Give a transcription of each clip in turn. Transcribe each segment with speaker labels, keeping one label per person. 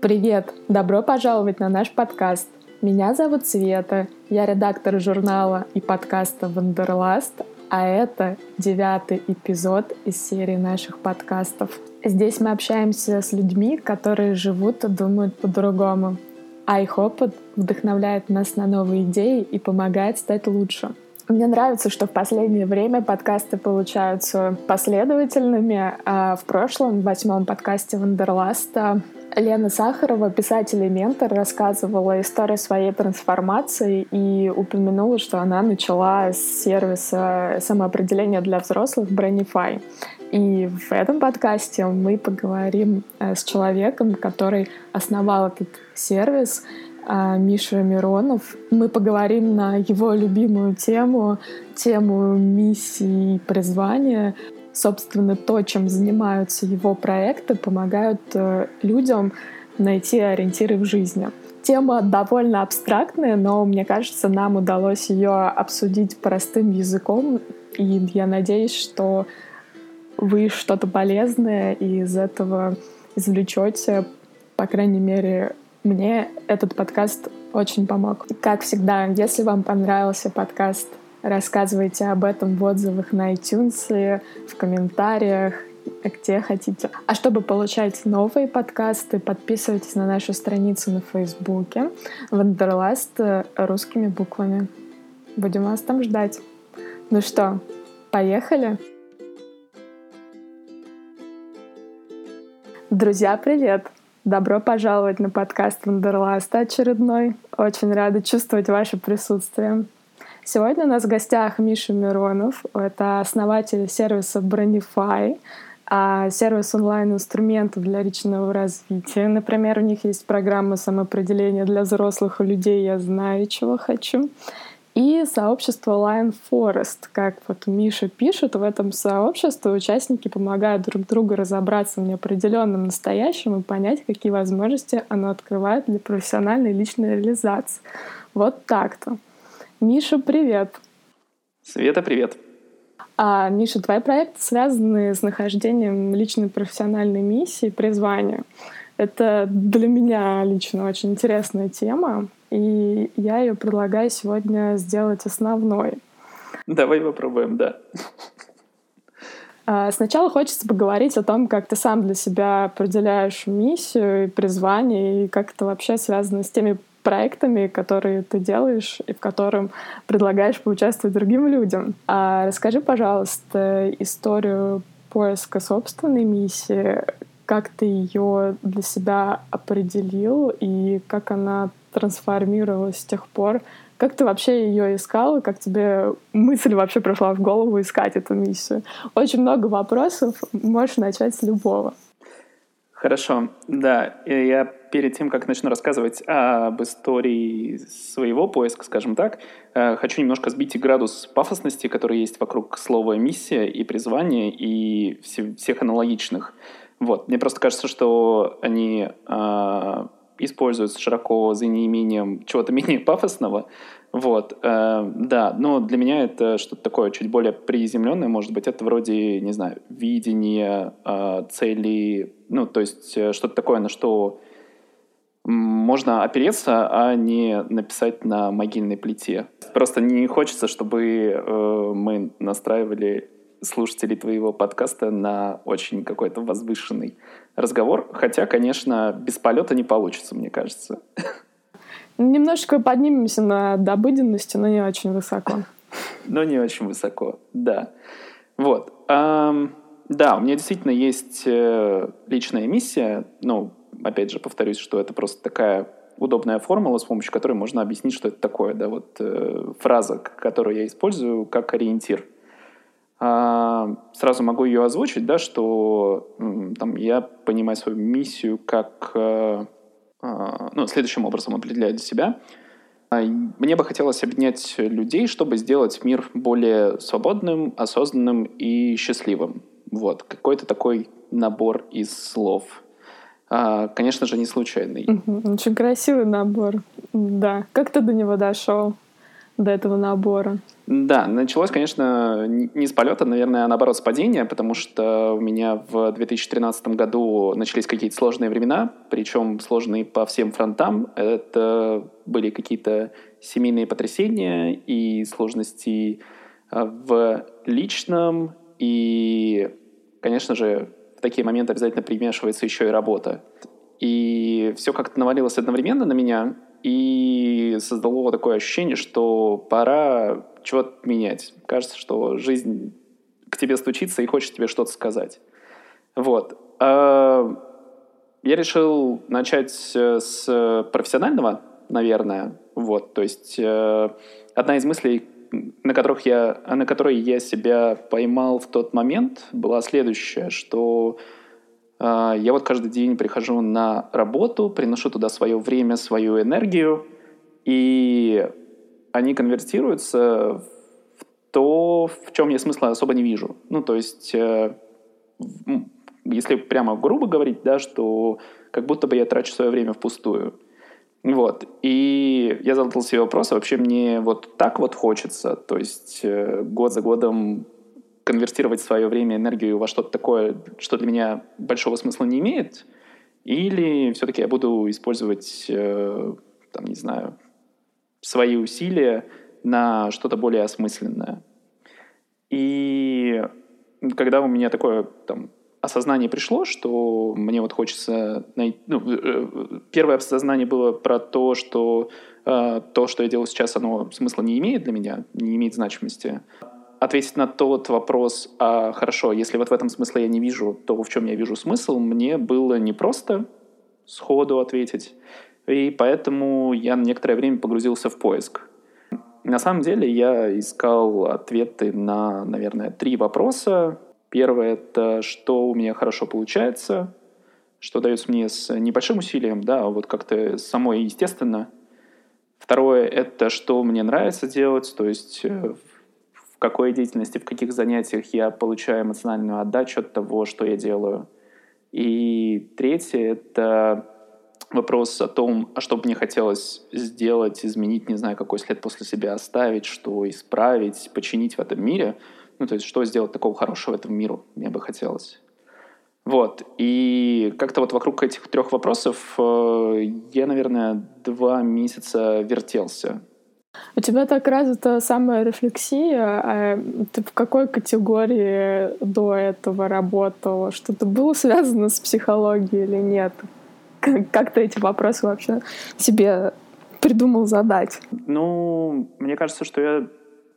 Speaker 1: Привет! Добро пожаловать на наш подкаст. Меня зовут Света, я редактор журнала и подкаста «Вандерласт», а это девятый эпизод из серии наших подкастов. Здесь мы общаемся с людьми, которые живут и думают по-другому. А их опыт вдохновляет нас на новые идеи и помогает стать лучше. Мне нравится, что в последнее время подкасты получаются последовательными. А в прошлом, в восьмом подкасте Вандерласта, Лена Сахарова, писатель и ментор, рассказывала историю своей трансформации и упомянула, что она начала с сервиса самоопределения для взрослых Brainify. И в этом подкасте мы поговорим э, с человеком, который основал этот сервис, а, Миша Миронов. Мы поговорим на его любимую тему, тему миссии и призвания. Собственно, то, чем занимаются его проекты, помогают э, людям найти ориентиры в жизни. Тема довольно абстрактная, но мне кажется, нам удалось ее обсудить простым языком, и я надеюсь, что вы что-то полезное из этого извлечете, по крайней мере, мне этот подкаст очень помог. Как всегда, если вам понравился подкаст, рассказывайте об этом в отзывах на iTunes, в комментариях, где хотите. А чтобы получать новые подкасты, подписывайтесь на нашу страницу на Фейсбуке Вандерласт русскими буквами. Будем вас там ждать. Ну что, поехали? Друзья, привет! Добро пожаловать на подкаст Вандерласта очередной. Очень рада чувствовать ваше присутствие. Сегодня у нас в гостях Миша Миронов. Это основатель сервиса а сервис онлайн-инструментов для личного развития. Например, у них есть программа самоопределения для взрослых людей «Я знаю, чего хочу» и сообщество Lion Forest. Как вот Миша пишет, в этом сообществе участники помогают друг другу разобраться в неопределенном настоящем и понять, какие возможности оно открывает для профессиональной и личной реализации. Вот так-то. Миша, привет!
Speaker 2: Света, привет!
Speaker 1: А, Миша, твои проекты связаны с нахождением личной профессиональной миссии, призвания. Это для меня лично очень интересная тема, и я ее предлагаю сегодня сделать основной.
Speaker 2: Давай попробуем, да.
Speaker 1: А, сначала хочется поговорить о том, как ты сам для себя определяешь миссию и призвание, и как это вообще связано с теми проектами, которые ты делаешь и в котором предлагаешь поучаствовать другим людям. А расскажи, пожалуйста, историю поиска собственной миссии, как ты ее для себя определил и как она трансформировалась с тех пор. Как ты вообще ее искал, как тебе мысль вообще пришла в голову искать эту миссию? Очень много вопросов, можешь начать с любого.
Speaker 2: Хорошо, да. Я перед тем, как начну рассказывать об истории своего поиска, скажем так, э, хочу немножко сбить градус пафосности, который есть вокруг слова «миссия» и «призвание» и всех аналогичных. Вот. Мне просто кажется, что они э, используются широко за неимением чего-то менее пафосного. Вот, э, да, но для меня это что-то такое чуть более приземленное, может быть, это вроде, не знаю, видение, э, цели, ну, то есть э, что-то такое, на что можно опереться, а не написать на могильной плите. Просто не хочется, чтобы э, мы настраивали слушателей твоего подкаста на очень какой-то возвышенный разговор. Хотя, конечно, без полета не получится, мне кажется.
Speaker 1: Немножечко поднимемся над обыденностью, но не очень высоко.
Speaker 2: Но не очень высоко, да. Вот. Да, у меня действительно есть э, личная миссия. Ну, опять же, повторюсь, что это просто такая удобная формула, с помощью которой можно объяснить, что это такое. Да, вот э, фраза, которую я использую как ориентир – а, сразу могу ее озвучить, да, что там, я понимаю свою миссию как э, ну, следующим образом определяю для себя. А, мне бы хотелось объединять людей, чтобы сделать мир более свободным, осознанным и счастливым. Вот, какой-то такой набор из слов. Конечно же, не случайный.
Speaker 1: Очень красивый набор, да. Как ты до него дошел? До этого набора?
Speaker 2: Да, началось, конечно, не с полета, наверное, а наоборот с падения, потому что у меня в 2013 году начались какие-то сложные времена, причем сложные по всем фронтам. Это были какие-то семейные потрясения и сложности а, в личном, и, конечно же, в такие моменты обязательно примешивается еще и работа. И все как-то навалилось одновременно на меня, и создало такое ощущение, что пора чего-то менять. Кажется, что жизнь к тебе стучится и хочет тебе что-то сказать. Вот. А, я решил начать с профессионального, наверное. Вот. То есть э, одна из мыслей, на, которых я, на которой я себя поймал в тот момент, была следующая, что я вот каждый день прихожу на работу, приношу туда свое время, свою энергию, и они конвертируются в то, в чем я смысла особо не вижу. Ну, то есть, э, если прямо грубо говорить, да, что как будто бы я трачу свое время впустую. Вот. И я задал себе вопрос, а вообще мне вот так вот хочется, то есть э, год за годом конвертировать свое время, энергию во что-то такое, что для меня большого смысла не имеет, или все-таки я буду использовать, э, там, не знаю, свои усилия на что-то более осмысленное. И когда у меня такое там, осознание пришло, что мне вот хочется найти... Ну, э, первое осознание было про то, что э, то, что я делаю сейчас, оно смысла не имеет для меня, не имеет значимости ответить на тот вопрос, а хорошо, если вот в этом смысле я не вижу, то в чем я вижу смысл, мне было непросто сходу ответить. И поэтому я на некоторое время погрузился в поиск. На самом деле я искал ответы на, наверное, три вопроса. Первое — это что у меня хорошо получается, что дается мне с небольшим усилием, да, вот как-то самое естественно. Второе — это что мне нравится делать, то есть э, в какой деятельности, в каких занятиях я получаю эмоциональную отдачу от того, что я делаю. И третье — это вопрос о том, а что бы мне хотелось сделать, изменить, не знаю, какой след после себя оставить, что исправить, починить в этом мире. Ну, то есть, что сделать такого хорошего этому миру мне бы хотелось. Вот. И как-то вот вокруг этих трех вопросов э, я, наверное, два месяца вертелся.
Speaker 1: У тебя так развита самая рефлексия, а ты в какой категории до этого работала? Что-то было связано с психологией или нет? Как ты эти вопросы вообще себе придумал задать?
Speaker 2: Ну, мне кажется, что я,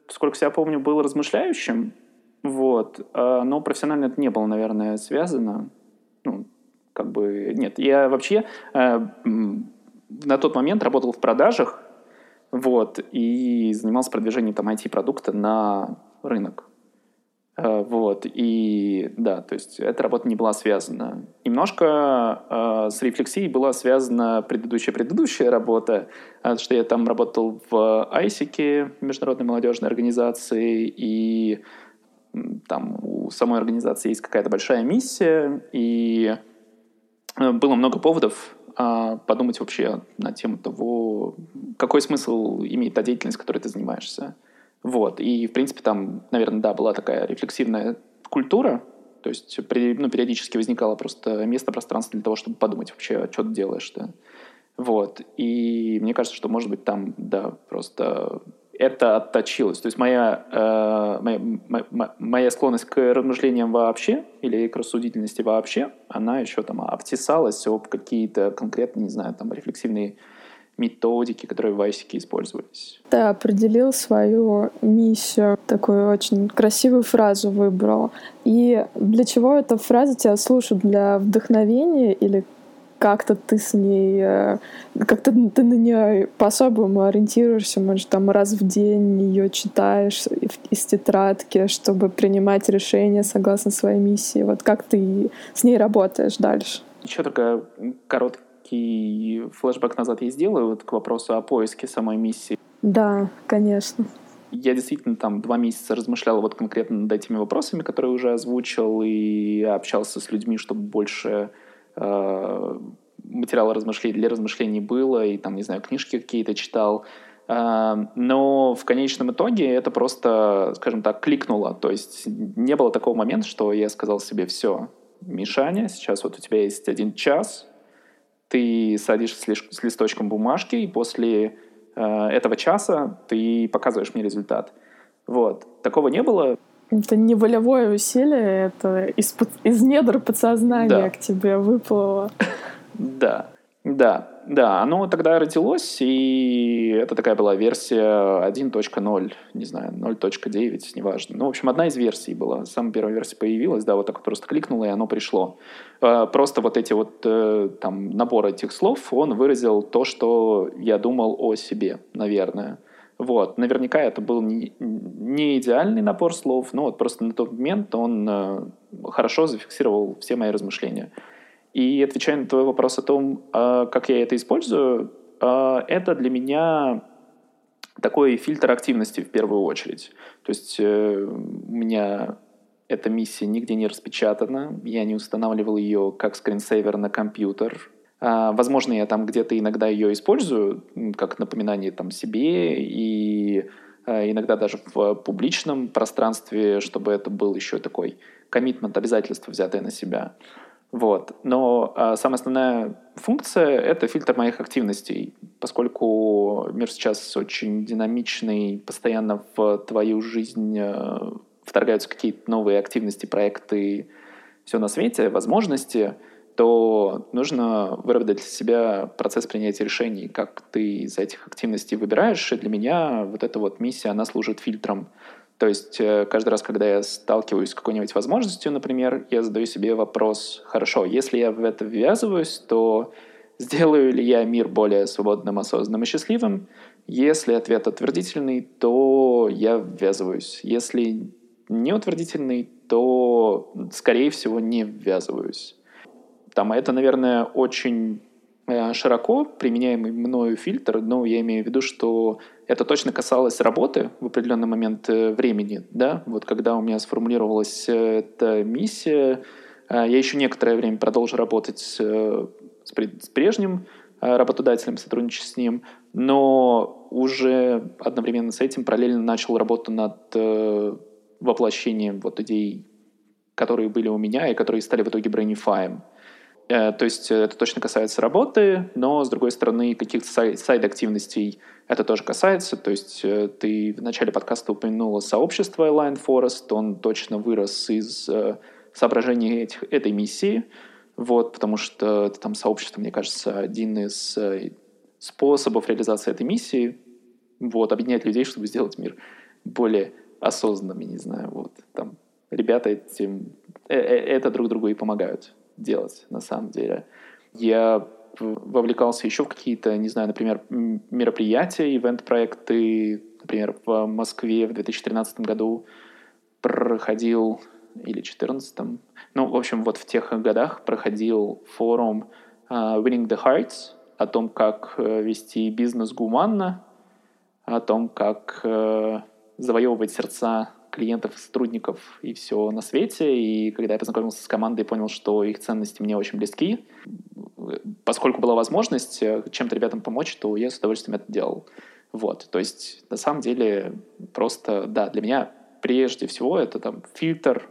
Speaker 2: сколько себя помню, был размышляющим, вот, а, но профессионально это не было, наверное, связано. Ну, как бы, нет, я вообще э, на тот момент работал в продажах, вот, и занимался продвижением там IT-продукта на рынок. Э, вот, и да, то есть эта работа не была связана. Немножко э, с рефлексией была связана предыдущая-предыдущая работа, э, что я там работал в ISIC, Международной молодежной организации, и там у самой организации есть какая-то большая миссия, и э, было много поводов а подумать вообще на тему того, какой смысл имеет та деятельность, которой ты занимаешься. Вот. И, в принципе, там, наверное, да, была такая рефлексивная культура, то есть ну, периодически возникало просто место, пространство для того, чтобы подумать вообще, что ты делаешь-то. Вот. И мне кажется, что, может быть, там, да, просто это отточилось. То есть моя, э, моя, моя, моя склонность к размышлениям вообще или к рассудительности вообще, она еще там обтесалась об какие-то конкретные, не знаю, там рефлексивные методики, которые в Вайсике использовались.
Speaker 1: Ты определил свою миссию, такую очень красивую фразу выбрал. И для чего эта фраза тебя слушает? Для вдохновения или как-то ты с ней, э, как-то ты на нее по-особому ориентируешься, может, там раз в день ее читаешь из тетрадки, чтобы принимать решения согласно своей миссии. Вот как ты с ней работаешь дальше?
Speaker 2: Еще только короткий флешбэк назад я сделаю вот к вопросу о поиске самой миссии.
Speaker 1: Да, конечно.
Speaker 2: Я действительно там два месяца размышлял вот конкретно над этими вопросами, которые уже озвучил, и общался с людьми, чтобы больше материала размышлений, для размышлений было, и там, не знаю, книжки какие-то читал. А, но в конечном итоге это просто, скажем так, кликнуло. То есть не было такого момента, что я сказал себе, все, Мишаня, сейчас вот у тебя есть один час, ты садишься с листочком бумажки, и после э, этого часа ты показываешь мне результат. Вот. Такого не было.
Speaker 1: Это не волевое усилие, это из, из недр подсознания да. к тебе выплыло.
Speaker 2: Да, да. Да, оно тогда родилось, и это такая была версия 1.0, не знаю, 0.9, неважно. Ну, в общем, одна из версий была. Самая первая версия появилась, да, вот так вот просто кликнула, и оно пришло. А, просто вот эти вот, э, там, набор этих слов, он выразил то, что я думал о себе, наверное. Вот. Наверняка это был не, идеальный набор слов, но вот просто на тот момент он э, хорошо зафиксировал все мои размышления. И отвечая на твой вопрос о том, а, как я это использую, а, это для меня такой фильтр активности в первую очередь. То есть э, у меня эта миссия нигде не распечатана, я не устанавливал ее как скринсейвер на компьютер. А, возможно, я там где-то иногда ее использую, как напоминание там себе и иногда даже в публичном пространстве, чтобы это был еще такой коммитмент, обязательство, взятое на себя. Вот. Но а, самая основная функция — это фильтр моих активностей, поскольку мир сейчас очень динамичный, постоянно в твою жизнь а, вторгаются какие-то новые активности, проекты, все на свете, возможности, то нужно выработать для себя процесс принятия решений, как ты из этих активностей выбираешь. И для меня вот эта вот миссия, она служит фильтром то есть э, каждый раз, когда я сталкиваюсь с какой-нибудь возможностью, например, я задаю себе вопрос, хорошо, если я в это ввязываюсь, то сделаю ли я мир более свободным, осознанным и счастливым? Если ответ утвердительный, то я ввязываюсь. Если не утвердительный, то, скорее всего, не ввязываюсь. Там это, наверное, очень Э, широко применяемый мною фильтр, но я имею в виду, что это точно касалось работы в определенный момент э, времени, да, вот когда у меня сформулировалась э, эта миссия, я еще некоторое время продолжу работать с, прежним работодателем, сотрудничать с ним, но уже одновременно с этим параллельно начал работу над воплощением вот идей, которые были у меня и которые стали в итоге Brainify. Э, то есть это точно касается работы, но, с другой стороны, каких-то сайд-активностей это тоже касается. То есть э, ты в начале подкаста упомянула сообщество Align Forest, он точно вырос из э, соображений этих, этой миссии, вот, потому что там сообщество, мне кажется, один из способов реализации этой миссии, вот, объединять людей, чтобы сделать мир более осознанным, я не знаю, вот, там, ребята этим, это друг другу и помогают делать на самом деле. Я вовлекался еще в какие-то, не знаю, например, мероприятия, ивент-проекты. Например, в Москве в 2013 году проходил, или 2014, ну, в общем, вот в тех годах проходил форум uh, Winning the Hearts о том, как uh, вести бизнес гуманно, о том, как uh, завоевывать сердца клиентов, сотрудников и все на свете. И когда я познакомился с командой, понял, что их ценности мне очень близки. Поскольку была возможность э, чем-то ребятам помочь, то я с удовольствием это делал. Вот, то есть на самом деле просто, да, для меня прежде всего это там фильтр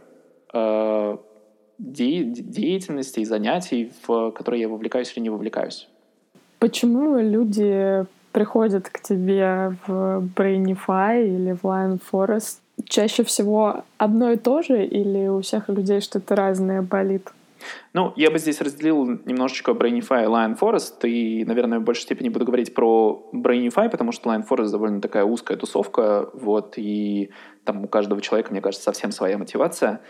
Speaker 2: э, де- деятельности и занятий, в которые я вовлекаюсь или не вовлекаюсь.
Speaker 1: Почему люди приходят к тебе в Brainify или в Lion Forest чаще всего одно и то же или у всех людей что-то разное болит?
Speaker 2: Ну, я бы здесь разделил немножечко Brainify и Lion Forest, и, наверное, в большей степени буду говорить про Brainify, потому что Lion Forest довольно такая узкая тусовка, вот, и там у каждого человека, мне кажется, совсем своя мотивация.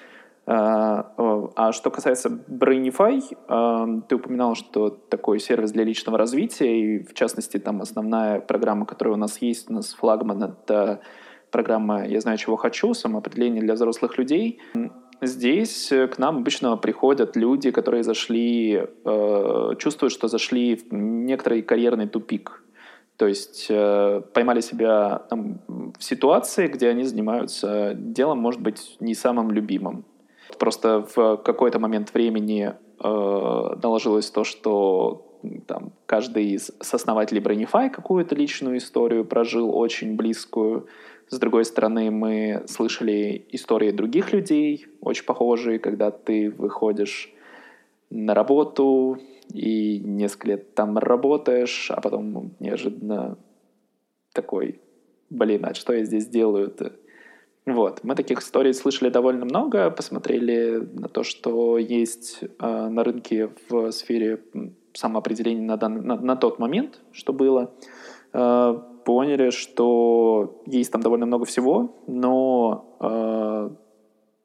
Speaker 2: А, а что касается Brainify, а, ты упоминал, что такой сервис для личного развития, и, в частности, там основная программа, которая у нас есть, у нас флагман — это программа «Я знаю, чего хочу», самоопределение для взрослых людей. Здесь к нам обычно приходят люди, которые зашли, э, чувствуют, что зашли в некоторый карьерный тупик. То есть э, поймали себя там, в ситуации, где они занимаются делом, может быть, не самым любимым. Просто в какой-то момент времени э, наложилось то, что там, каждый из основателей Brainify какую-то личную историю прожил, очень близкую. С другой стороны, мы слышали истории других людей, очень похожие, когда ты выходишь на работу и несколько лет там работаешь, а потом неожиданно такой, блин, а что я здесь делаю-то? Вот, мы таких историй слышали довольно много, посмотрели на то, что есть э, на рынке в сфере самоопределения на, дан, на, на тот момент, что было. Э, поняли, что есть там довольно много всего, но э,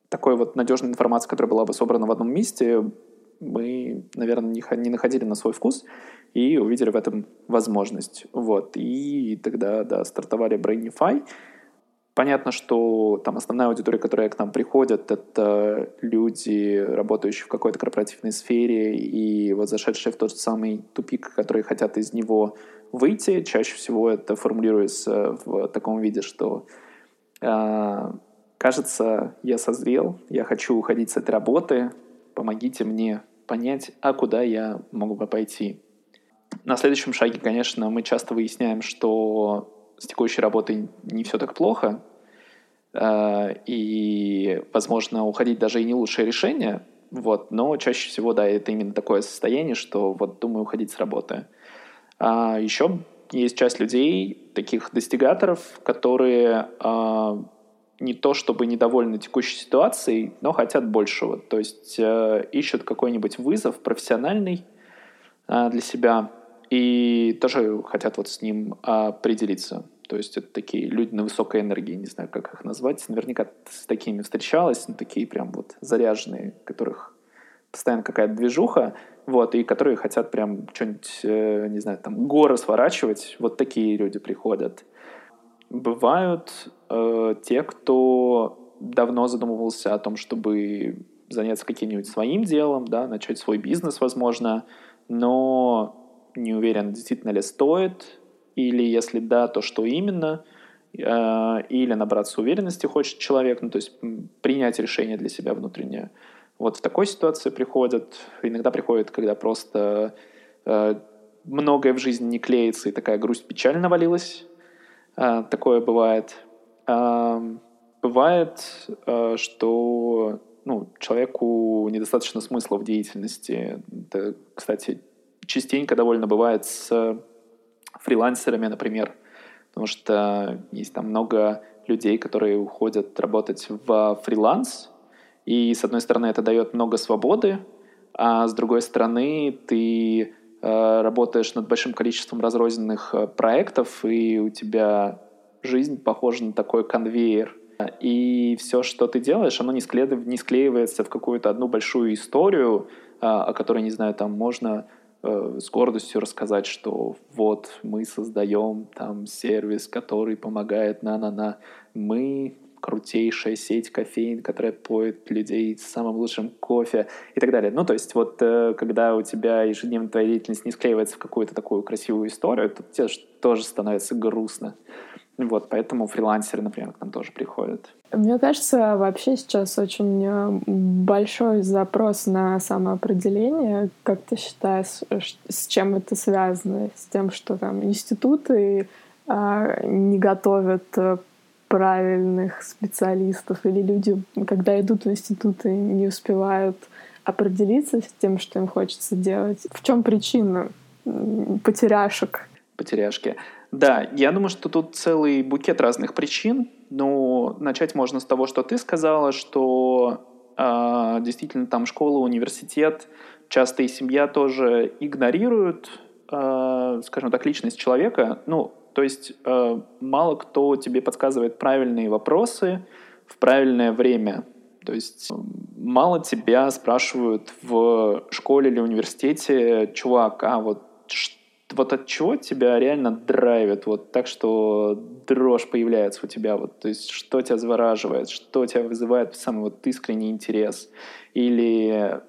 Speaker 2: такой вот надежной информации, которая была бы собрана в одном месте, мы, наверное, не, не находили на свой вкус и увидели в этом возможность. Вот. И тогда, да, стартовали Brainify. Понятно, что там основная аудитория, которая к нам приходит, это люди, работающие в какой-то корпоративной сфере и вот зашедшие в тот самый тупик, которые хотят из него выйти. Чаще всего это формулируется в таком виде, что э, кажется, я созрел, я хочу уходить с этой работы, помогите мне понять, а куда я могу бы пойти. На следующем шаге, конечно, мы часто выясняем, что с текущей работой не все так плохо, э, и, возможно, уходить даже и не лучшее решение, вот, но чаще всего, да, это именно такое состояние, что вот думаю уходить с работы. А еще есть часть людей, таких достигаторов, которые а, не то чтобы недовольны текущей ситуацией, но хотят большего. То есть э, ищут какой-нибудь вызов профессиональный э, для себя и тоже хотят вот с ним определиться. То есть это такие люди на высокой энергии, не знаю, как их назвать. Наверняка с такими встречалась, но такие прям вот заряженные, которых постоянно какая-то движуха, вот, и которые хотят прям что-нибудь, э, не знаю, там, горы сворачивать. Вот такие люди приходят. Бывают э, те, кто давно задумывался о том, чтобы заняться каким-нибудь своим делом, да, начать свой бизнес, возможно, но не уверен, действительно ли стоит, или если да, то что именно, э, или набраться уверенности хочет человек, ну, то есть принять решение для себя внутреннее. Вот в такой ситуации приходят, иногда приходят, когда просто э, многое в жизни не клеится, и такая грусть печаль навалилась. Э, такое бывает. Э, бывает, э, что ну, человеку недостаточно смысла в деятельности. Это, кстати, частенько довольно бывает с фрилансерами, например, потому что есть там много людей, которые уходят работать в фриланс, и, с одной стороны, это дает много свободы, а с другой стороны, ты э, работаешь над большим количеством разрозненных э, проектов, и у тебя жизнь похожа на такой конвейер. И все, что ты делаешь, оно не, склеив... не склеивается в какую-то одну большую историю, э, о которой, не знаю, там можно э, с гордостью рассказать, что вот мы создаем там сервис, который помогает на-на-на. Мы крутейшая сеть кофеин, которая поет людей самым лучшим кофе и так далее. Ну, то есть вот э, когда у тебя ежедневная твоя деятельность не склеивается в какую-то такую красивую историю, то тебе тоже становится грустно. Вот, поэтому фрилансеры, например, к нам тоже приходят.
Speaker 1: Мне кажется, вообще сейчас очень э, большой запрос на самоопределение. Как ты считаешь, с чем это связано? С тем, что там институты а, не готовят э, правильных специалистов или люди, когда идут в институты, не успевают определиться с тем, что им хочется делать. В чем причина потеряшек?
Speaker 2: Потеряшки. Да, я думаю, что тут целый букет разных причин. Но начать можно с того, что ты сказала, что э, действительно там школа, университет, часто и семья тоже игнорируют, э, скажем так, личность человека. Ну, то есть э, мало кто тебе подсказывает правильные вопросы в правильное время. То есть мало тебя спрашивают в школе или университете, чувак, а вот вот от чего тебя реально драйвит, вот так, что дрожь появляется у тебя, вот, то есть что тебя завораживает, что тебя вызывает самый вот искренний интерес, или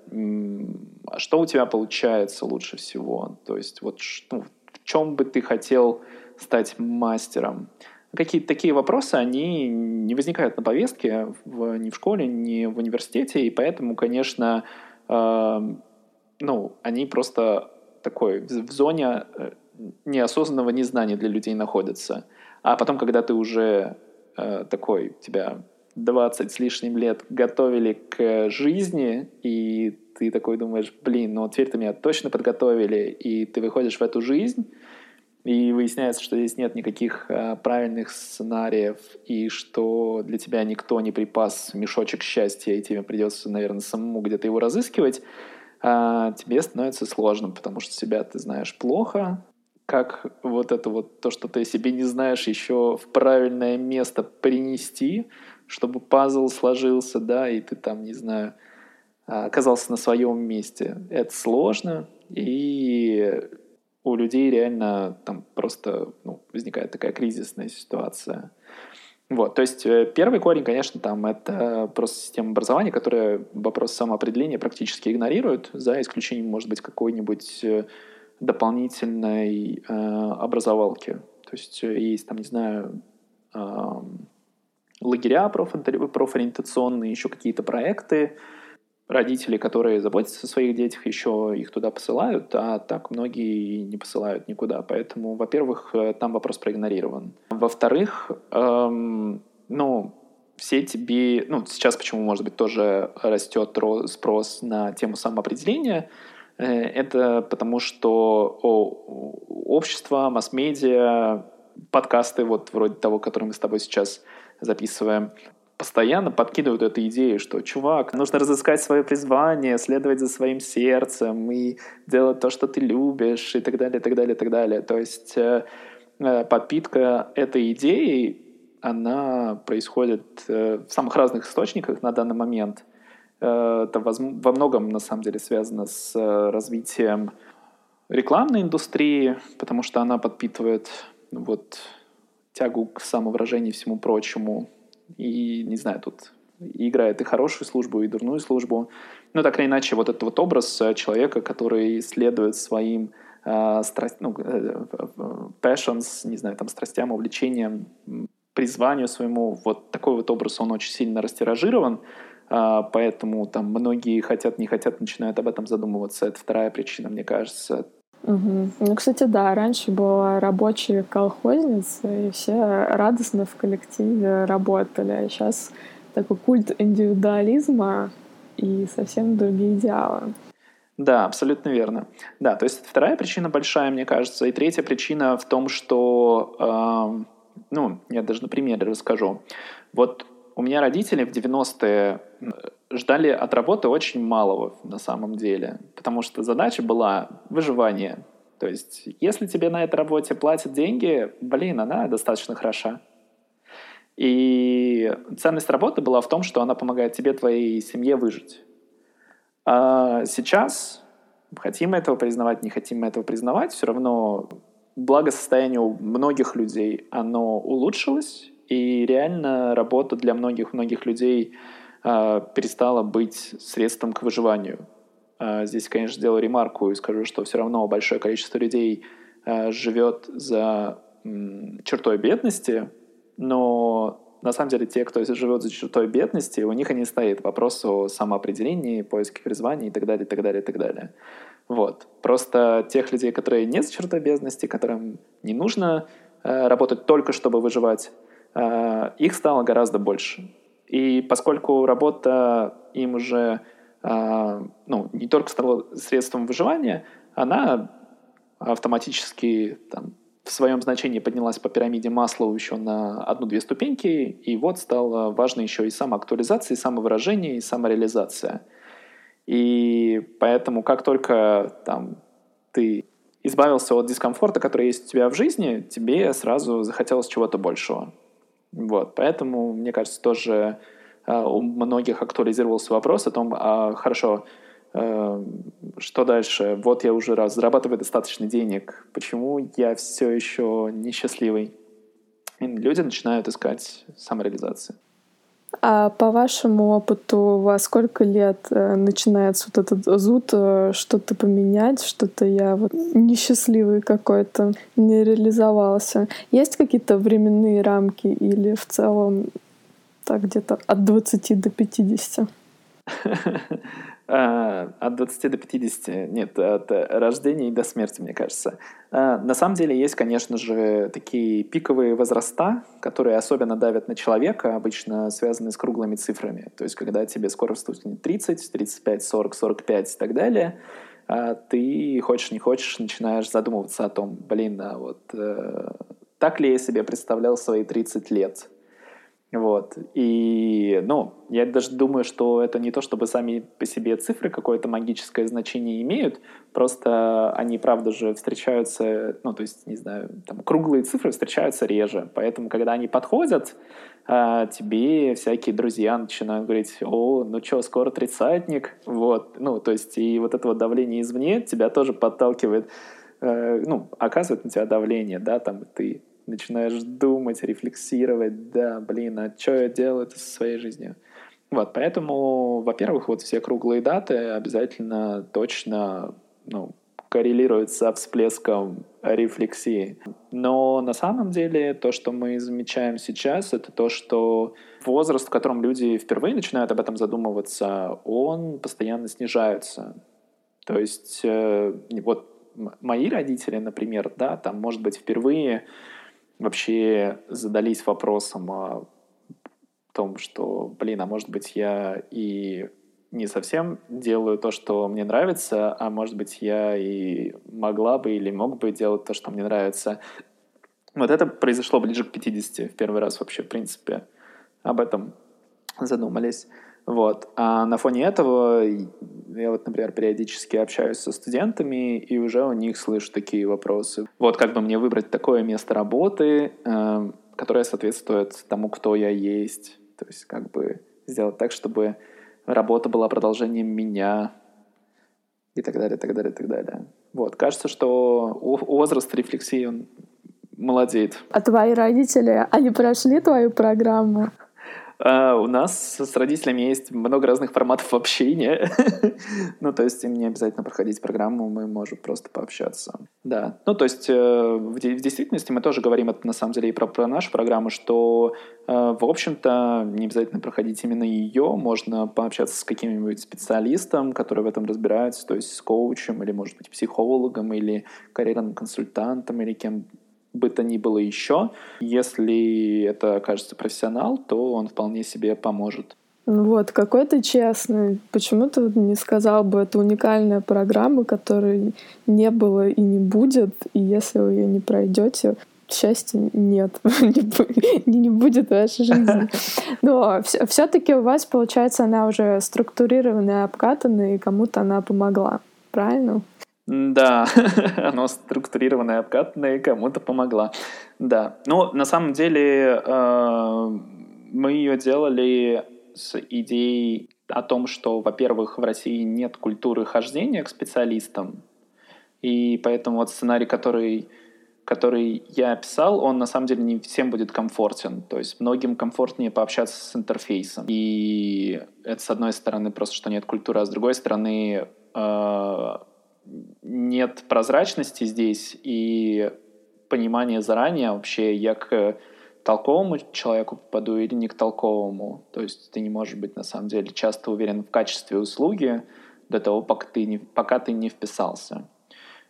Speaker 2: а что у тебя получается лучше всего, то есть вот ну, в чем бы ты хотел стать мастером? Какие-то такие вопросы, они не возникают на повестке в, ни в школе, ни в университете, и поэтому, конечно, э, ну, они просто такой в зоне э, неосознанного незнания для людей находится. А потом, когда ты уже э, такой, тебя 20 с лишним лет готовили к жизни, и ты такой думаешь, блин, ну теперь-то меня точно подготовили, и ты выходишь в эту жизнь, и выясняется, что здесь нет никаких э, правильных сценариев, и что для тебя никто не припас мешочек счастья, и тебе придется, наверное, самому где-то его разыскивать, э, тебе становится сложно, потому что себя ты знаешь плохо, как вот это вот то, что ты себе не знаешь, еще в правильное место принести, чтобы пазл сложился, да, и ты там, не знаю, оказался на своем месте. Это сложно, и у людей реально там просто ну, возникает такая кризисная ситуация. Вот, то есть э, первый корень, конечно, там это просто система образования, которая вопрос самоопределения практически игнорирует, за исключением, может быть, какой-нибудь э, дополнительной э, образовалки. То есть э, есть там, не знаю, э, лагеря профориентационные, еще какие-то проекты, родители, которые заботятся о своих детях, еще их туда посылают, а так многие не посылают никуда. Поэтому, во-первых, э, там вопрос проигнорирован. Во-вторых, эм, ну, все тебе... Ну, сейчас почему, может быть, тоже растет спрос на тему самоопределения, э, это потому что общество, масс-медиа, подкасты, вот вроде того, который мы с тобой сейчас записываем, постоянно подкидывают эту идею, что, чувак, нужно разыскать свое призвание, следовать за своим сердцем и делать то, что ты любишь, и так далее, и так далее, и так далее. То есть э, э подпитка этой идеи, она происходит э, в самых разных источниках на данный момент. Э, это во многом, на самом деле, связано с э, развитием рекламной индустрии, потому что она подпитывает вот, тягу к самовыражению и всему прочему. И, не знаю, тут играет и хорошую службу, и дурную службу. Но так или иначе, вот этот вот образ э, человека, который следует своим э, страсть, ну, э, passions, не знаю, там, страстям, увлечениям, призванию своему, вот такой вот образ, он очень сильно растиражирован, э, поэтому там многие хотят, не хотят, начинают об этом задумываться. Это вторая причина, мне кажется.
Speaker 1: Угу. Ну, кстати, да, раньше была рабочая колхозница, и все радостно в коллективе работали. А сейчас такой культ индивидуализма и совсем другие идеалы.
Speaker 2: Да, абсолютно верно. Да, то есть вторая причина большая, мне кажется. И третья причина в том, что, э, ну, я даже на примере расскажу. Вот у меня родители в 90-е ждали от работы очень малого на самом деле, потому что задача была выживание. То есть, если тебе на этой работе платят деньги, блин, она достаточно хороша. И ценность работы была в том, что она помогает тебе, твоей семье выжить. А сейчас, хотим мы этого признавать, не хотим мы этого признавать, все равно благосостояние у многих людей, оно улучшилось, и реально работа для многих-многих людей перестала быть средством к выживанию. Э, здесь, конечно, сделаю ремарку и скажу, что все равно большое количество людей э, живет за чертой бедности, но на самом деле те, кто живет за чертой бедности, у них и не стоит вопрос о самоопределении, поиске призвания и так далее, и так далее, и так далее. Вот. Просто тех людей, которые не за чертой бедности, которым не нужно работать только, чтобы выживать, их стало гораздо больше. И поскольку работа им уже э, ну, не только стала средством выживания, она автоматически там, в своем значении поднялась по пирамиде Маслоу еще на одну-две ступеньки, и вот стало важно еще и самоактуализация, и самовыражение, и самореализация. И поэтому как только там, ты избавился от дискомфорта, который есть у тебя в жизни, тебе сразу захотелось чего-то большего. Вот, поэтому, мне кажется, тоже э, у многих актуализировался вопрос о том, а, хорошо, э, что дальше? Вот я уже раз зарабатываю достаточно денег, почему я все еще несчастливый? И люди начинают искать самореализацию.
Speaker 1: А по вашему опыту, во сколько лет э, начинается вот этот зуд э, что-то поменять, что-то я вот несчастливый какой-то, не реализовался? Есть какие-то временные рамки или в целом так где-то от 20 до 50?
Speaker 2: А, от 20 до 50, нет, от рождения и до смерти, мне кажется. А, на самом деле есть, конечно же, такие пиковые возраста, которые особенно давят на человека, обычно связаны с круглыми цифрами. То есть, когда тебе скоро стукнет 30, 35, 40, 45 и так далее, а ты, хочешь не хочешь, начинаешь задумываться о том, блин, а вот э, так ли я себе представлял свои 30 лет? Вот. И, ну, я даже думаю, что это не то, чтобы сами по себе цифры какое-то магическое значение имеют, просто они, правда же, встречаются, ну, то есть, не знаю, там, круглые цифры встречаются реже. Поэтому, когда они подходят, а, тебе всякие друзья начинают говорить, о, ну что, скоро тридцатник, вот. Ну, то есть, и вот это вот давление извне тебя тоже подталкивает, э, ну, оказывает на тебя давление, да, там, ты начинаешь думать, рефлексировать, да, блин, а что я делаю со своей жизнью? Вот, поэтому, во-первых, вот все круглые даты обязательно точно, ну, коррелируют со всплеском рефлексии. Но на самом деле то, что мы замечаем сейчас, это то, что возраст, в котором люди впервые начинают об этом задумываться, он постоянно снижается. То есть э, вот мои родители, например, да, там, может быть, впервые вообще задались вопросом о том, что, блин, а может быть я и не совсем делаю то, что мне нравится, а может быть я и могла бы или мог бы делать то, что мне нравится. Вот это произошло ближе к 50 в первый раз вообще, в принципе. Об этом задумались. Вот. А на фоне этого я вот, например, периодически общаюсь со студентами, и уже у них слышу такие вопросы. Вот как бы мне выбрать такое место работы, э, которое соответствует тому, кто я есть. То есть как бы сделать так, чтобы работа была продолжением меня и так далее, так далее, так далее. Вот. Кажется, что возраст рефлексии, он молодеет.
Speaker 1: А твои родители, они прошли твою программу?
Speaker 2: А, у нас с родителями есть много разных форматов общения. ну, то есть им не обязательно проходить программу, мы можем просто пообщаться. Да. Ну, то есть э, в, в действительности мы тоже говорим это на самом деле и про, про нашу программу, что, э, в общем-то, не обязательно проходить именно ее, можно пообщаться с каким-нибудь специалистом, который в этом разбирается, то есть с коучем или, может быть, психологом или карьерным консультантом или кем бы то ни было еще. Если это окажется профессионал, то он вполне себе поможет.
Speaker 1: Ну вот, какой ты честный. Почему ты не сказал бы, это уникальная программа, которой не было и не будет, и если вы ее не пройдете, счастья нет, не, не будет в вашей жизни. Но все-таки у вас, получается, она уже структурированная, обкатанная, и кому-то она помогла. Правильно?
Speaker 2: Да, оно структурированное, обкатанное, кому-то помогла. Да, но на самом деле э, мы ее делали с идеей о том, что, во-первых, в России нет культуры хождения к специалистам, и поэтому вот сценарий, который который я писал, он на самом деле не всем будет комфортен. То есть многим комфортнее пообщаться с интерфейсом. И это, с одной стороны, просто что нет культуры, а с другой стороны, э, нет прозрачности здесь и понимания заранее вообще, я к толковому человеку попаду или не к толковому. То есть ты не можешь быть на самом деле часто уверен в качестве услуги до того, пока ты не, пока ты не вписался.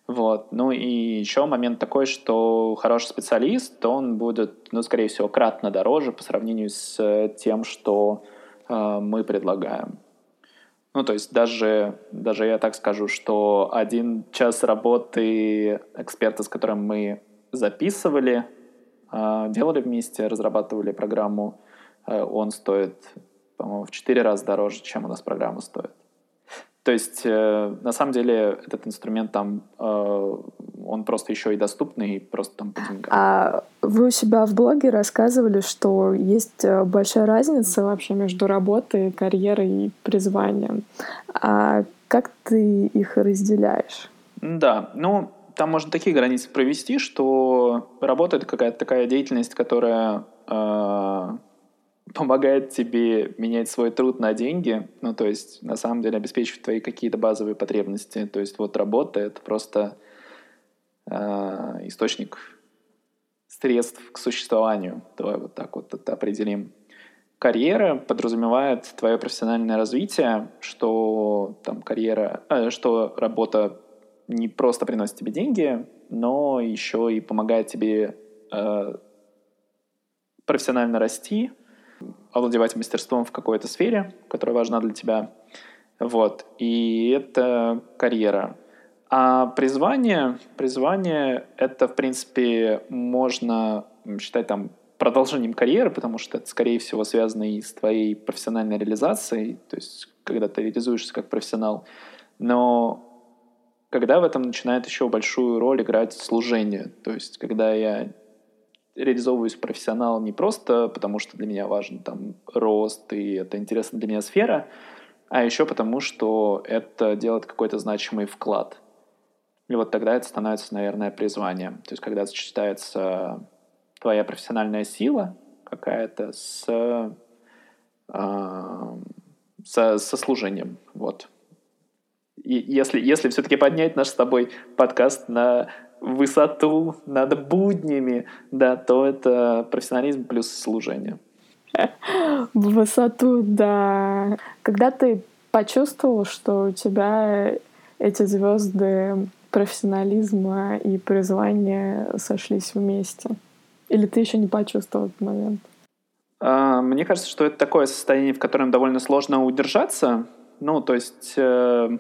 Speaker 2: Вот. Ну и еще момент такой, что хороший специалист, он будет, ну, скорее всего, кратно дороже по сравнению с тем, что э, мы предлагаем. Ну, то есть даже, даже я так скажу, что один час работы эксперта, с которым мы записывали, а, делали вместе, разрабатывали программу, э, он стоит, по-моему, в четыре раза дороже, чем у нас программа стоит. То есть, э, на самом деле, этот инструмент там, э, он просто еще и доступный, просто там по деньгам.
Speaker 1: А вы у себя в блоге рассказывали, что есть э, большая разница вообще между работой, карьерой и призванием. А как ты их разделяешь?
Speaker 2: Да, ну, там можно такие границы провести, что работа — это какая-то такая деятельность, которая э, помогает тебе менять свой труд на деньги, ну, то есть, на самом деле, обеспечивать твои какие-то базовые потребности. То есть, вот работа — это просто э, источник средств к существованию. Давай вот так вот это определим. карьера подразумевает твое профессиональное развитие, что там карьера, э, что работа не просто приносит тебе деньги, но еще и помогает тебе э, профессионально расти, овладевать мастерством в какой-то сфере, которая важна для тебя. Вот. И это карьера. А призвание, призвание это, в принципе, можно считать там продолжением карьеры, потому что это, скорее всего, связано и с твоей профессиональной реализацией, то есть когда ты реализуешься как профессионал. Но когда в этом начинает еще большую роль играть служение, то есть когда я реализовываюсь профессионалом не просто потому, что для меня важен там рост и это интересная для меня сфера, а еще потому, что это делает какой-то значимый вклад. И вот тогда это становится, наверное, призванием. То есть когда сочетается твоя профессиональная сила какая-то с, э, со, со служением. Вот. И если, если все-таки поднять наш с тобой подкаст на высоту над буднями, да, то это профессионализм плюс служение.
Speaker 1: Высоту, да. Когда ты почувствовал, что у тебя эти звезды профессионализма и призвания сошлись вместе? Или ты еще не почувствовал этот момент?
Speaker 2: А, мне кажется, что это такое состояние, в котором довольно сложно удержаться. Ну, то есть э,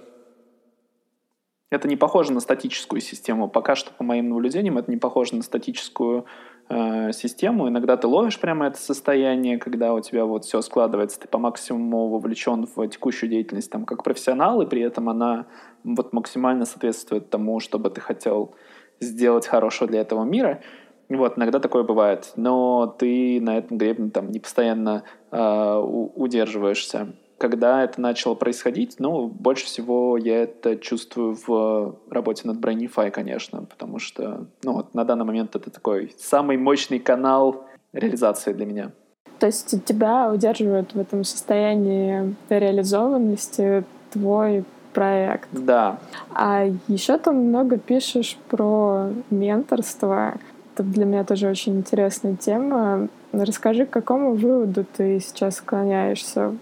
Speaker 2: это не похоже на статическую систему. Пока что, по моим наблюдениям, это не похоже на статическую э, систему. Иногда ты ловишь прямо это состояние, когда у тебя вот все складывается, ты по максимуму вовлечен в текущую деятельность там, как профессионал, и при этом она вот максимально соответствует тому, что бы ты хотел сделать хорошего для этого мира. Вот, иногда такое бывает, но ты на этом гребне там не постоянно э, удерживаешься когда это начало происходить, ну, больше всего я это чувствую в работе над Brainify, конечно, потому что, ну, вот на данный момент это такой самый мощный канал реализации для меня.
Speaker 1: То есть тебя удерживает в этом состоянии реализованности твой проект.
Speaker 2: Да.
Speaker 1: А еще ты много пишешь про менторство. Это для меня тоже очень интересная тема. Расскажи, к какому выводу ты сейчас склоняешься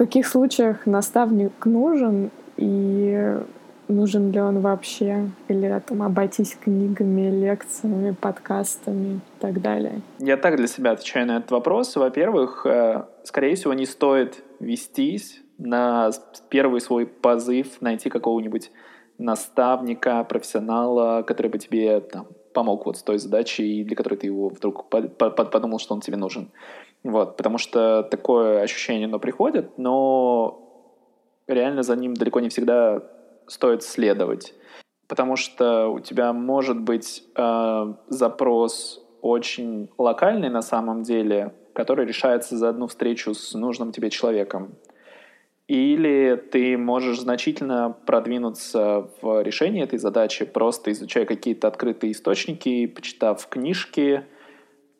Speaker 1: каких случаях наставник нужен и нужен ли он вообще, или там обойтись книгами, лекциями, подкастами и так далее?
Speaker 2: Я так для себя отвечаю на этот вопрос. Во-первых, э, скорее всего, не стоит вестись на первый свой позыв найти какого-нибудь наставника, профессионала, который бы тебе там, помог вот с той задачей, для которой ты его вдруг подумал, что он тебе нужен. Вот, потому что такое ощущение, оно приходит, но реально за ним далеко не всегда стоит следовать. Потому что у тебя может быть э, запрос очень локальный на самом деле, который решается за одну встречу с нужным тебе человеком. Или ты можешь значительно продвинуться в решении этой задачи, просто изучая какие-то открытые источники, почитав книжки,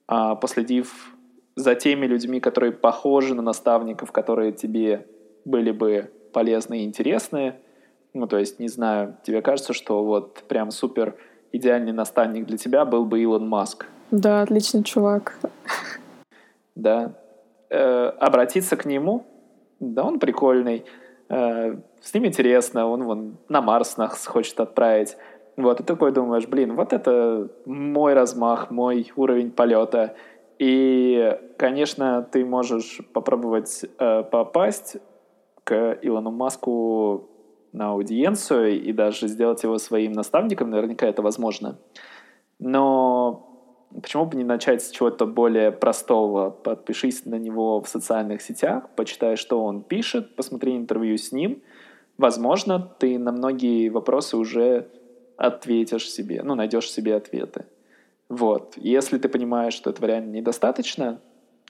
Speaker 2: а, последив за теми людьми, которые похожи на наставников, которые тебе были бы полезны и интересны. Ну, то есть, не знаю, тебе кажется, что вот прям супер идеальный наставник для тебя был бы Илон Маск?
Speaker 1: Да, отличный чувак.
Speaker 2: Да. Э, обратиться к нему, да, он прикольный, э, с ним интересно, он вон на Марс нас хочет отправить. Вот, и такой думаешь, блин, вот это мой размах, мой уровень полета. И, конечно, ты можешь попробовать э, попасть к Илону Маску на аудиенцию и даже сделать его своим наставником, наверняка это возможно. Но почему бы не начать с чего-то более простого? Подпишись на него в социальных сетях, почитай, что он пишет, посмотри интервью с ним. Возможно, ты на многие вопросы уже ответишь себе, ну, найдешь себе ответы. Вот. Если ты понимаешь, что этого реально недостаточно,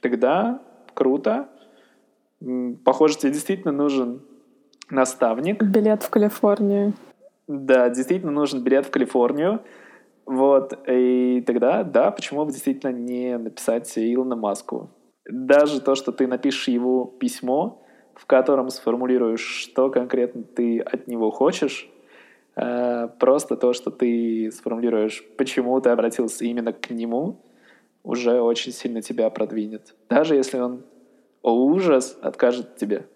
Speaker 2: тогда круто. Похоже, тебе действительно нужен наставник.
Speaker 1: Билет в Калифорнию.
Speaker 2: Да, действительно нужен билет в Калифорнию. Вот, и тогда, да, почему бы действительно не написать Илона Маску? Даже то, что ты напишешь его письмо, в котором сформулируешь, что конкретно ты от него хочешь, Э, просто то, что ты сформулируешь, почему ты обратился именно к нему, уже очень сильно тебя продвинет. Даже если он о ужас, откажет тебе.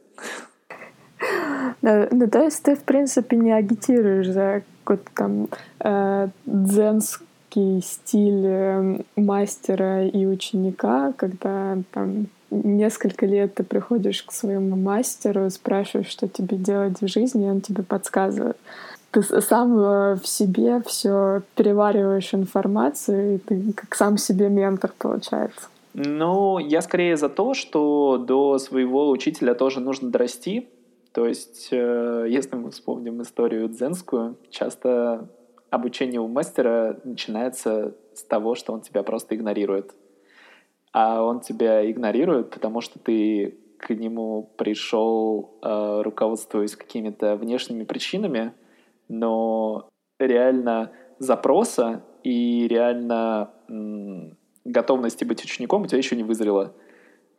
Speaker 1: Да, ну, то есть ты, в принципе, не агитируешь за какой-то там э, дзенский стиль э, мастера и ученика, когда там несколько лет ты приходишь к своему мастеру, спрашиваешь, что тебе делать в жизни, и он тебе подсказывает. Ты сам э, в себе все перевариваешь информацию, и ты как сам себе ментор получается.
Speaker 2: Ну, я скорее за то, что до своего учителя тоже нужно дорасти. То есть, э, если мы вспомним историю дзенскую, часто обучение у мастера начинается с того, что он тебя просто игнорирует. А он тебя игнорирует, потому что ты к нему пришел, э, руководствуясь какими-то внешними причинами, но реально запроса и реально готовности быть учеником у тебя еще не вызрело.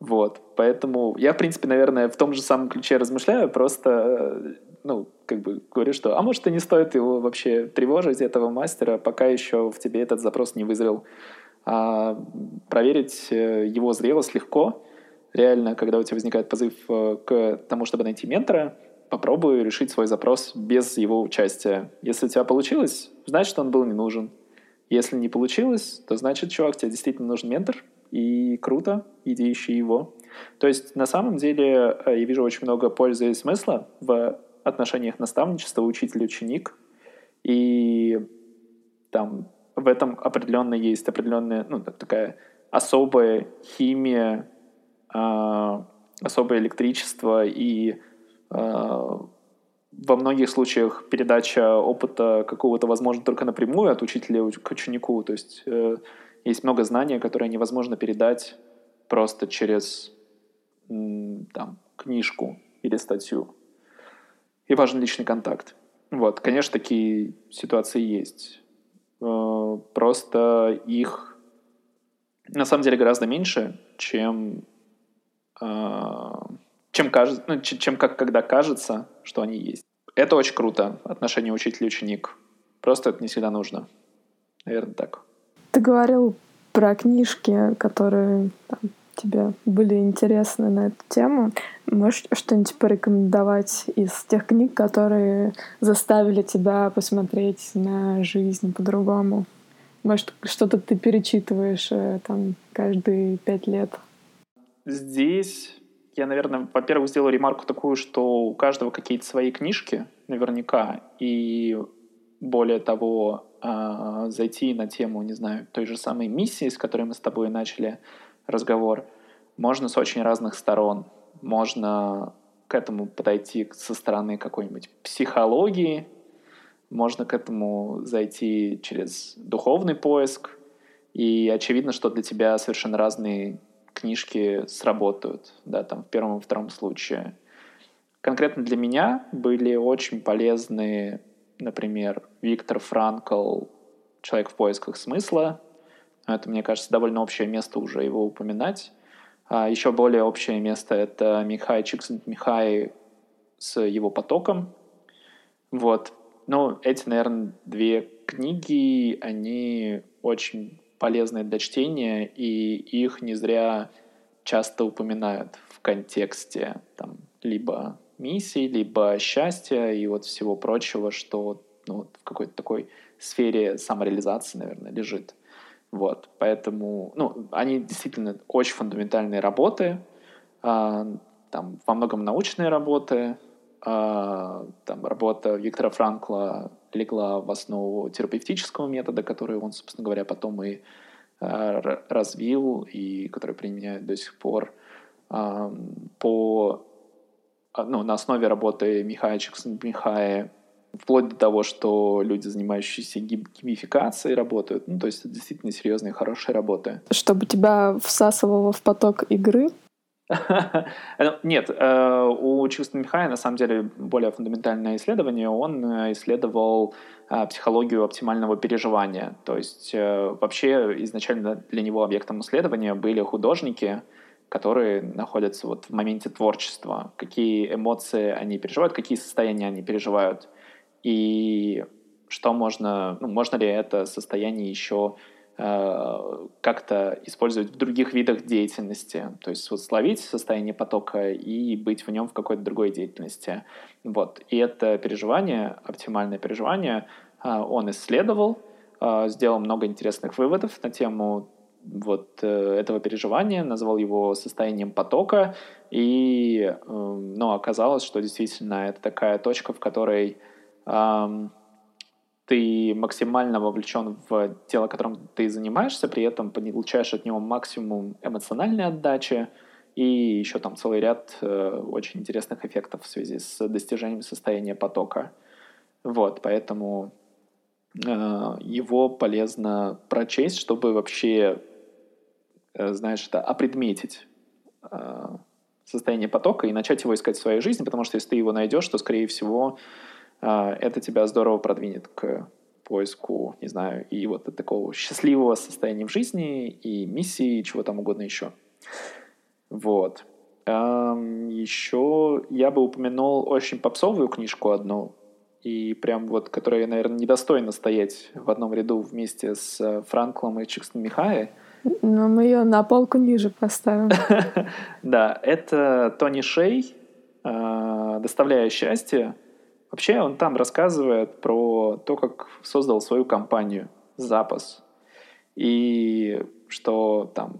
Speaker 2: Вот, поэтому я, в принципе, наверное, в том же самом ключе размышляю, просто, э, ну, как бы говорю, что, а может, и не стоит его вообще тревожить, этого мастера, пока еще в тебе этот запрос не вызрел. А проверить э, его зрелость легко. Реально, когда у тебя возникает позыв э, к тому, чтобы найти ментора, попробуй решить свой запрос без его участия. Если у тебя получилось, значит, он был не нужен. Если не получилось, то значит, чувак, тебе действительно нужен ментор, и круто, иди ищи его. То есть, на самом деле, э, я вижу очень много пользы и смысла в отношениях наставничества учитель-ученик, и там в этом определенно есть определенная, ну, такая особая химия, э, особое электричество и э, во многих случаях передача опыта какого-то возможно только напрямую от учителя к ученику. То есть э, есть много знаний, которые невозможно передать просто через там, книжку или статью. И важен личный контакт. Вот, конечно, такие ситуации есть. Э, просто их на самом деле гораздо меньше, чем э, чем, кажется, ну, чем как, когда кажется, что они есть. Это очень круто, отношение учитель-ученик. Просто это не всегда нужно. Наверное, так.
Speaker 1: Ты говорил про книжки, которые там, тебе были интересны на эту тему. Можешь что-нибудь порекомендовать из тех книг, которые заставили тебя посмотреть на жизнь по-другому? Может, что-то ты перечитываешь э, там каждые пять лет?
Speaker 2: Здесь я, наверное, во-первых, сделаю ремарку такую, что у каждого какие-то свои книжки, наверняка, и более того, э, зайти на тему, не знаю, той же самой миссии, с которой мы с тобой начали разговор, можно с очень разных сторон. Можно к этому подойти со стороны какой-нибудь психологии, можно к этому зайти через духовный поиск, и очевидно, что для тебя совершенно разные книжки сработают, да, там в первом и втором случае. Конкретно для меня были очень полезны, например, Виктор Франкл «Человек в поисках смысла». Это, мне кажется, довольно общее место уже его упоминать. А еще более общее место — это Михай Чиксент-Михай с его потоком. Вот. Ну, эти, наверное, две книги, они очень полезные для чтения, и их не зря часто упоминают в контексте там, либо миссии, либо счастья и вот всего прочего, что ну, в какой-то такой сфере самореализации, наверное, лежит. Вот, поэтому, ну, они действительно очень фундаментальные работы, э, там во многом научные работы, э, там работа Виктора Франкла легла в основу терапевтического метода, который он, собственно говоря, потом и э, развил, и который применяет до сих пор по, ну, на основе работы Михая Чиксен-Михая, вплоть до того, что люди, занимающиеся геймификацией, работают. Ну, то есть это действительно серьезные, хорошие работы.
Speaker 1: Чтобы тебя всасывало в поток игры?
Speaker 2: Ну, нет, э, у Чикстона Михая на самом деле более фундаментальное исследование. Он э, исследовал э, психологию оптимального переживания. То есть вообще изначально для него объектом исследования были художники, которые находятся вот в моменте творчества, какие эмоции они переживают, какие состояния они переживают, и что можно, ну, можно ли это состояние еще э, как-то использовать в других видах деятельности. То есть вот словить состояние потока и быть в нем в какой-то другой деятельности. Вот. И это переживание, оптимальное переживание, э, он исследовал, э, сделал много интересных выводов на тему вот э, этого переживания, назвал его состоянием потока, и э, ну, оказалось, что действительно это такая точка, в которой э, ты максимально вовлечен в дело, которым ты занимаешься, при этом получаешь от него максимум эмоциональной отдачи и еще там целый ряд э, очень интересных эффектов в связи с достижением состояния потока. Вот, поэтому э, его полезно прочесть, чтобы вообще знаешь, это опредметить э, состояние потока и начать его искать в своей жизни, потому что если ты его найдешь, то, скорее всего, э, это тебя здорово продвинет к поиску, не знаю, и вот такого счастливого состояния в жизни, и миссии, и чего там угодно еще. Вот. Эм, еще я бы упомянул очень попсовую книжку одну, и прям вот, которая, наверное, недостойна стоять в одном ряду вместе с Франклом и Чикстон Михай —
Speaker 1: но мы ее на полку ниже поставим.
Speaker 2: Да, это Тони Шей, э, «Доставляя счастье». Вообще он там рассказывает про то, как создал свою компанию «Запас». И что там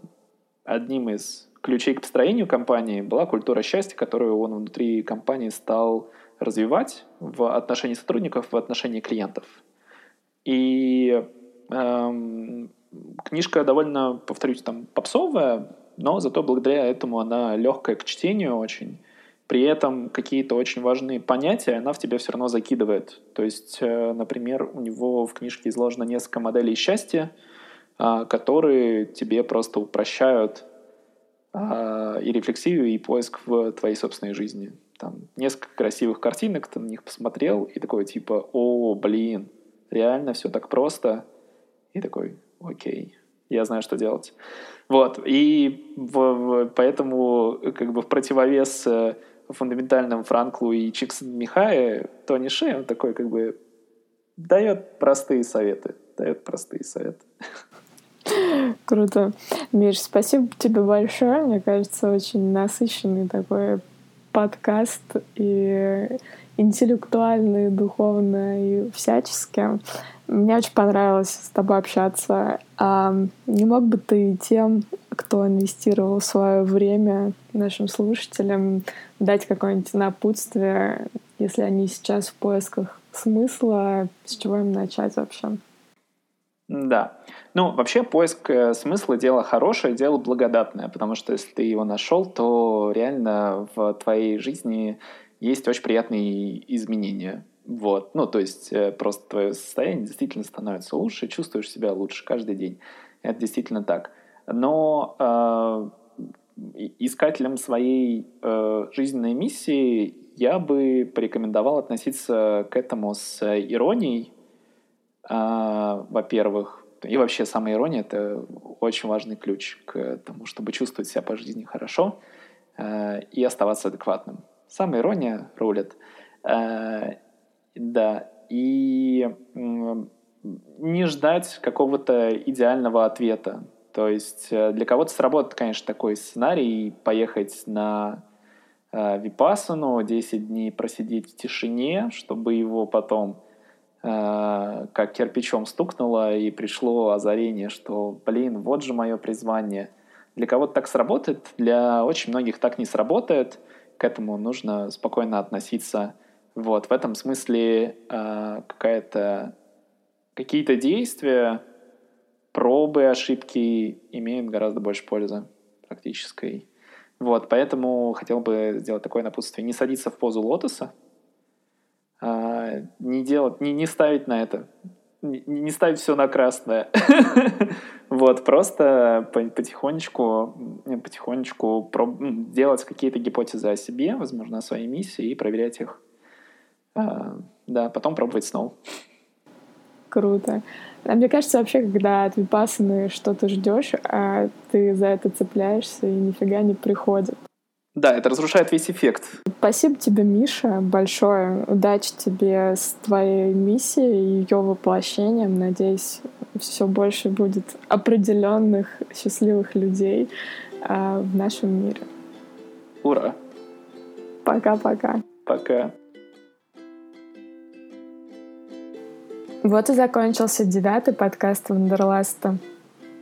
Speaker 2: одним из ключей к построению компании была культура счастья, которую он внутри компании стал развивать в отношении сотрудников, в отношении клиентов. И эм, Книжка довольно, повторюсь, там попсовая, но зато благодаря этому она легкая к чтению очень. При этом какие-то очень важные понятия она в тебя все равно закидывает. То есть, э, например, у него в книжке изложено несколько моделей счастья, а, которые тебе просто упрощают а, и рефлексию, и поиск в твоей собственной жизни. Там несколько красивых картинок, ты на них посмотрел, и такой типа, о, блин, реально все так просто. И такой, окей, я знаю, что делать. Вот, и в, в, поэтому как бы в противовес э, фундаментальным Франклу и Чиксон Михае, Тони Шей, он такой как бы дает простые советы, дает простые советы.
Speaker 1: Круто. Миш, спасибо тебе большое. Мне кажется, очень насыщенный такой подкаст и интеллектуально, и духовно, и всячески. Мне очень понравилось с тобой общаться. А не мог бы ты тем, кто инвестировал свое время нашим слушателям, дать какое-нибудь напутствие, если они сейчас в поисках смысла, с чего им начать вообще?
Speaker 2: Да. Ну, вообще поиск э, смысла — дело хорошее, дело благодатное, потому что если ты его нашел, то реально в твоей жизни есть очень приятные изменения. Вот, ну, то есть э, просто твое состояние действительно становится лучше, чувствуешь себя лучше каждый день. Это действительно так. Но э, искателям своей э, жизненной миссии я бы порекомендовал относиться к этому с иронией, э, во-первых. И вообще сама ирония — это очень важный ключ к тому, чтобы чувствовать себя по жизни хорошо э, и оставаться адекватным. Сама ирония рулит. Э, да, и не ждать какого-то идеального ответа. То есть э, для кого-то сработает, конечно, такой сценарий поехать на э, Випасану, 10 дней просидеть в тишине, чтобы его потом как кирпичом стукнуло и пришло озарение, что, блин, вот же мое призвание. Для кого-то так сработает, для очень многих так не сработает. К этому нужно спокойно относиться вот, в этом смысле э, какая-то какие-то действия, пробы, ошибки имеют гораздо больше пользы практической. Вот, поэтому хотел бы сделать такое напутствие. Не садиться в позу лотоса, э, не делать, не, не ставить на это, не, не ставить все на красное. Вот, просто потихонечку, потихонечку делать какие-то гипотезы о себе, возможно, о своей миссии и проверять их а, да, потом пробовать снова.
Speaker 1: Круто. А мне кажется, вообще, когда от випассаны что-то ждешь, а ты за это цепляешься и нифига не приходит.
Speaker 2: Да, это разрушает весь эффект.
Speaker 1: Спасибо тебе, Миша, большое. Удачи тебе с твоей миссией и ее воплощением. Надеюсь, все больше будет определенных счастливых людей э, в нашем мире.
Speaker 2: Ура!
Speaker 1: Пока-пока.
Speaker 2: Пока.
Speaker 1: Вот и закончился девятый подкаст Вандерласта.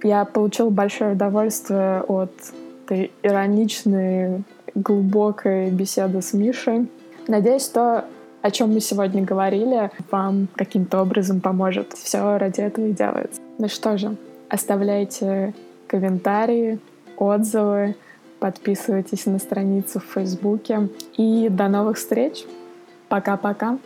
Speaker 1: Я получил большое удовольствие от этой ироничной, глубокой беседы с Мишей. Надеюсь, что о чем мы сегодня говорили, вам каким-то образом поможет. Все ради этого и делается. Ну что же, оставляйте комментарии, отзывы, подписывайтесь на страницу в Фейсбуке. И до новых встреч. Пока-пока.